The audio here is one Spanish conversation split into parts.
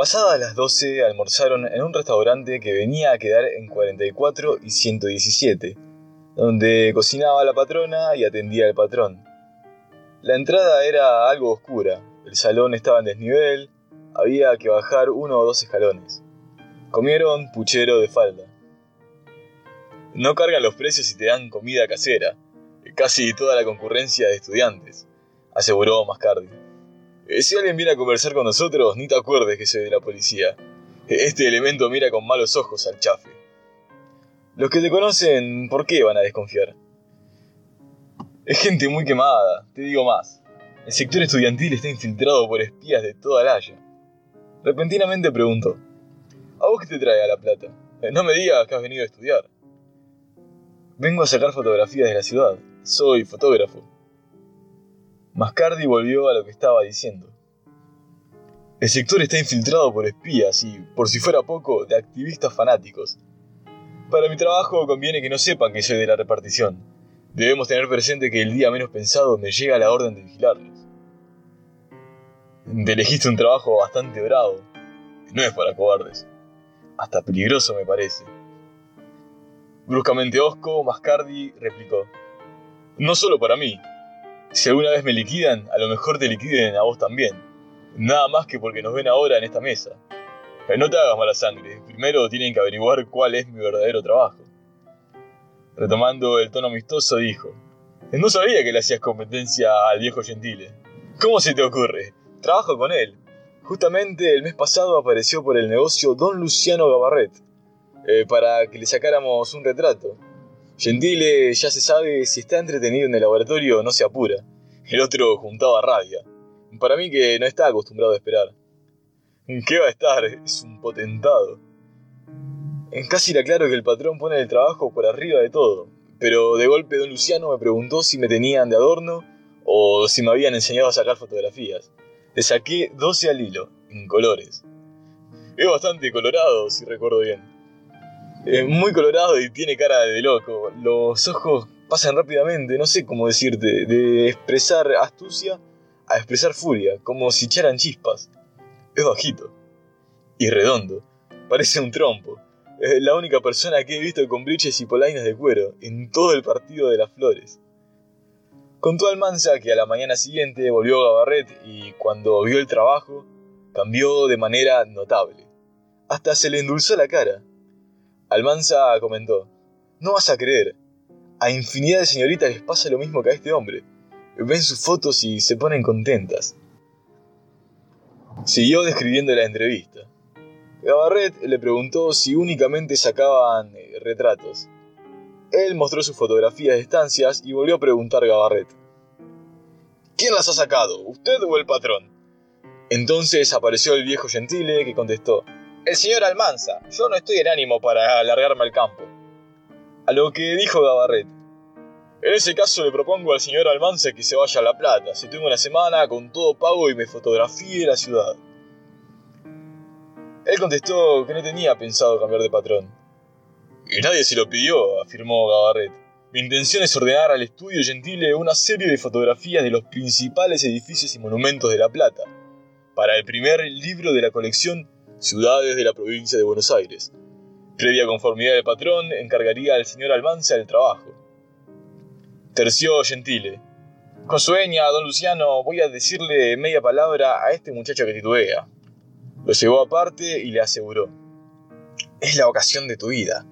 Pasadas las 12 almorzaron en un restaurante que venía a quedar en 44 y 117, donde cocinaba la patrona y atendía el patrón. La entrada era algo oscura, el salón estaba en desnivel, había que bajar uno o dos escalones. Comieron puchero de falda. No cargan los precios y te dan comida casera, casi toda la concurrencia de estudiantes, aseguró Mascardi. Eh, si alguien viene a conversar con nosotros, ni te acuerdes que soy de la policía. Este elemento mira con malos ojos al chafe. Los que te conocen, ¿por qué van a desconfiar? Es gente muy quemada, te digo más. El sector estudiantil está infiltrado por espías de toda la Haya. Repentinamente preguntó, ¿a vos qué te trae La Plata? Eh, no me digas que has venido a estudiar. Vengo a sacar fotografías de la ciudad. Soy fotógrafo. Mascardi volvió a lo que estaba diciendo. El sector está infiltrado por espías y, por si fuera poco, de activistas fanáticos. Para mi trabajo conviene que no sepan que soy de la repartición. Debemos tener presente que el día menos pensado me llega la orden de vigilarlos. Te elegiste un trabajo bastante bravo. No es para cobardes. Hasta peligroso me parece. Bruscamente Osco, Mascardi replicó. No solo para mí, si alguna vez me liquidan, a lo mejor te liquiden a vos también. Nada más que porque nos ven ahora en esta mesa. No te hagas mala sangre, primero tienen que averiguar cuál es mi verdadero trabajo. Retomando el tono amistoso, dijo, No sabía que le hacías competencia al viejo Gentile. ¿Cómo se te ocurre? Trabajo con él. Justamente el mes pasado apareció por el negocio Don Luciano Gabarret, eh, para que le sacáramos un retrato. Gentile ya se sabe si está entretenido en el laboratorio no se apura. El otro juntaba rabia. Para mí que no está acostumbrado a esperar. ¿Qué va a estar? Es un potentado. Casi era claro que el patrón pone el trabajo por arriba de todo, pero de golpe don Luciano me preguntó si me tenían de adorno o si me habían enseñado a sacar fotografías. Le saqué 12 al hilo, en colores. Es bastante colorado, si recuerdo bien. Es muy colorado y tiene cara de loco. Los ojos pasan rápidamente, no sé cómo decirte, de expresar astucia a expresar furia, como si echaran chispas. Es bajito. Y redondo. Parece un trompo. Es la única persona que he visto con briches y polainas de cuero en todo el partido de las flores. Contó Almanza que a la mañana siguiente volvió a Gabarret y cuando vio el trabajo, cambió de manera notable. Hasta se le endulzó la cara. Almanza comentó, no vas a creer, a infinidad de señoritas les pasa lo mismo que a este hombre. Ven sus fotos y se ponen contentas. Siguió describiendo la entrevista. Gabarret le preguntó si únicamente sacaban eh, retratos. Él mostró sus fotografías de estancias y volvió a preguntar a Gabarret. ¿Quién las ha sacado, usted o el patrón? Entonces apareció el viejo Gentile que contestó, el señor Almanza, yo no estoy en ánimo para alargarme al campo. A lo que dijo Gabarret. En ese caso le propongo al señor Almanza que se vaya a La Plata, si tengo una semana con todo pago y me fotografíe la ciudad. Él contestó que no tenía pensado cambiar de patrón. Y nadie se lo pidió, afirmó Gabarret. Mi intención es ordenar al estudio Gentile una serie de fotografías de los principales edificios y monumentos de La Plata, para el primer libro de la colección ciudades de la provincia de Buenos Aires. Previa conformidad del patrón, encargaría al señor Almanza el trabajo. Terció Gentile. Con sueña, don Luciano, voy a decirle media palabra a este muchacho que titubea. Lo llevó aparte y le aseguró. Es la ocasión de tu vida.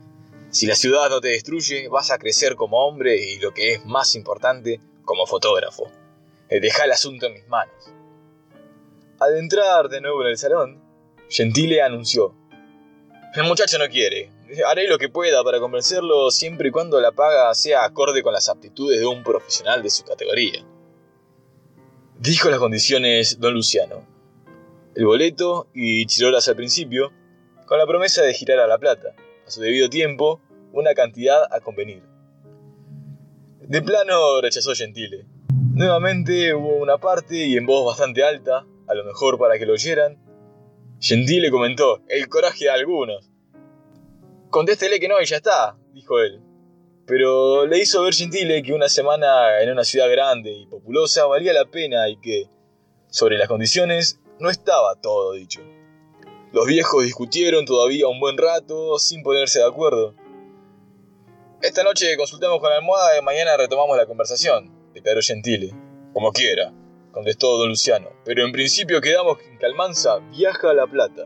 Si la ciudad no te destruye, vas a crecer como hombre y lo que es más importante, como fotógrafo. Deja el asunto en mis manos. Al entrar de nuevo en el salón, Gentile anunció. El muchacho no quiere. Haré lo que pueda para convencerlo siempre y cuando la paga sea acorde con las aptitudes de un profesional de su categoría. Dijo las condiciones don Luciano. El boleto y chirolas al principio, con la promesa de girar a la plata, a su debido tiempo, una cantidad a convenir. De plano rechazó Gentile. Nuevamente hubo una parte y en voz bastante alta, a lo mejor para que lo oyeran, Gentile comentó, el coraje de algunos. Contéstele que no y ya está, dijo él. Pero le hizo ver Gentile que una semana en una ciudad grande y populosa valía la pena y que, sobre las condiciones, no estaba todo dicho. Los viejos discutieron todavía un buen rato sin ponerse de acuerdo. Esta noche consultamos con la almohada y mañana retomamos la conversación, declaró Gentile. Como quiera, contestó don Luciano, pero en principio quedamos en que Almanza viaja a La Plata.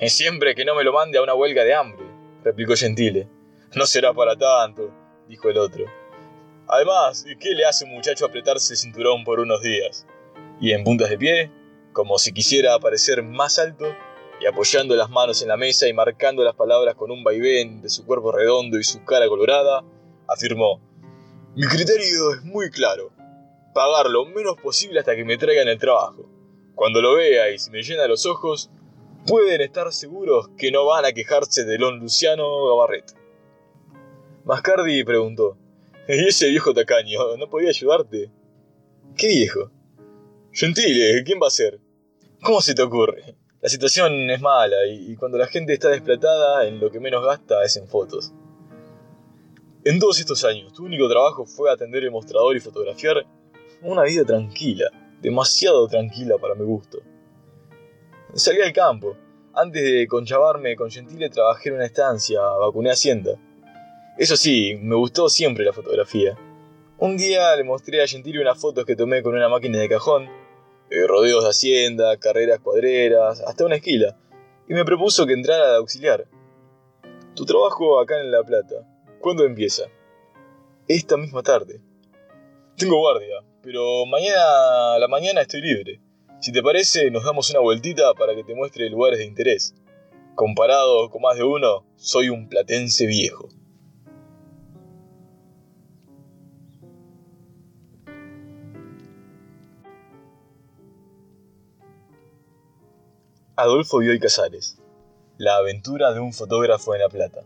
Es siempre que no me lo mande a una huelga de hambre, replicó Gentile. No será para tanto, dijo el otro. Además, ¿qué le hace un muchacho apretarse el cinturón por unos días? Y en puntas de pie, como si quisiera parecer más alto, y apoyando las manos en la mesa y marcando las palabras con un vaivén de su cuerpo redondo y su cara colorada, afirmó, Mi criterio es muy claro, pagar lo menos posible hasta que me traigan el trabajo. Cuando lo vea y se me llena los ojos, pueden estar seguros que no van a quejarse de don Luciano Gabarret. Mascardi preguntó, ¿y ese viejo tacaño no podía ayudarte? ¿Qué viejo? Gentile, ¿quién va a ser? ¿Cómo se te ocurre? La situación es mala y, cuando la gente está desplatada, en lo que menos gasta es en fotos. En todos estos años, tu único trabajo fue atender el mostrador y fotografiar una vida tranquila, demasiado tranquila para mi gusto. Salí al campo. Antes de conchavarme con Gentile trabajé en una estancia, vacuné Hacienda. Eso sí, me gustó siempre la fotografía. Un día le mostré a Gentile unas fotos que tomé con una máquina de cajón eh, rodeos de hacienda, carreras cuadreras, hasta una esquila, y me propuso que entrara de auxiliar. Tu trabajo acá en La Plata, ¿cuándo empieza? Esta misma tarde. Tengo guardia, pero mañana la mañana estoy libre. Si te parece, nos damos una vueltita para que te muestre lugares de interés. Comparado con más de uno, soy un platense viejo. Adolfo Bioy Casares. La aventura de un fotógrafo en La Plata.